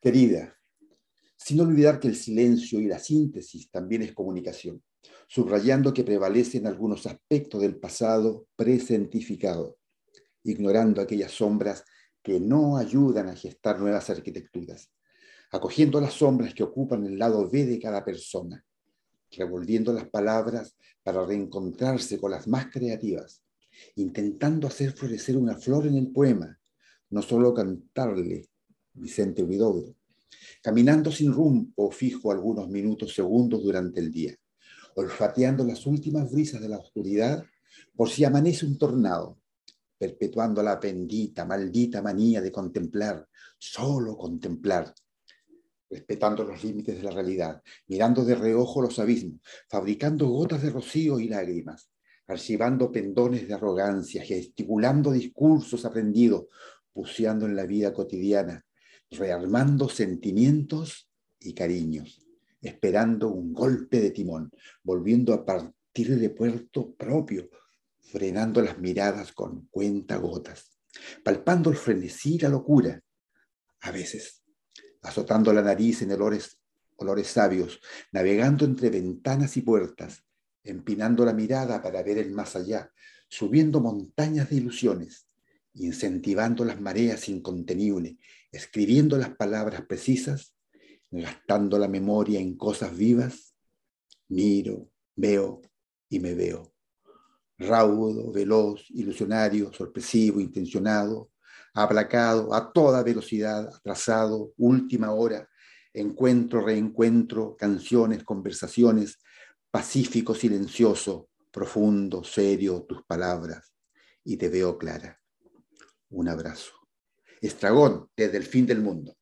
Querida, sin olvidar que el silencio y la síntesis también es comunicación, subrayando que prevalecen algunos aspectos del pasado presentificado, ignorando aquellas sombras que no ayudan a gestar nuevas arquitecturas, acogiendo las sombras que ocupan el lado B de cada persona, revolviendo las palabras para reencontrarse con las más creativas, intentando hacer florecer una flor en el poema, no solo cantarle Vicente Huidobro, caminando sin rumbo fijo algunos minutos, segundos durante el día, olfateando las últimas brisas de la oscuridad por si amanece un tornado, perpetuando la bendita, maldita manía de contemplar, solo contemplar, respetando los límites de la realidad, mirando de reojo los abismos, fabricando gotas de rocío y lágrimas, archivando pendones de arrogancia, gesticulando discursos aprendidos, buceando en la vida cotidiana, rearmando sentimientos y cariños, esperando un golpe de timón, volviendo a partir de puerto propio, frenando las miradas con cuenta gotas, palpando el frenesí y la locura, a veces azotando la nariz en olores, olores sabios, navegando entre ventanas y puertas, empinando la mirada para ver el más allá, subiendo montañas de ilusiones, incentivando las mareas incontenibles, escribiendo las palabras precisas, gastando la memoria en cosas vivas, miro, veo y me veo. Raudo, veloz, ilusionario, sorpresivo, intencionado, aplacado, a toda velocidad, atrasado, última hora, encuentro, reencuentro, canciones, conversaciones, pacífico, silencioso, profundo, serio, tus palabras, y te veo clara. Un abrazo. Estragón desde el fin del mundo.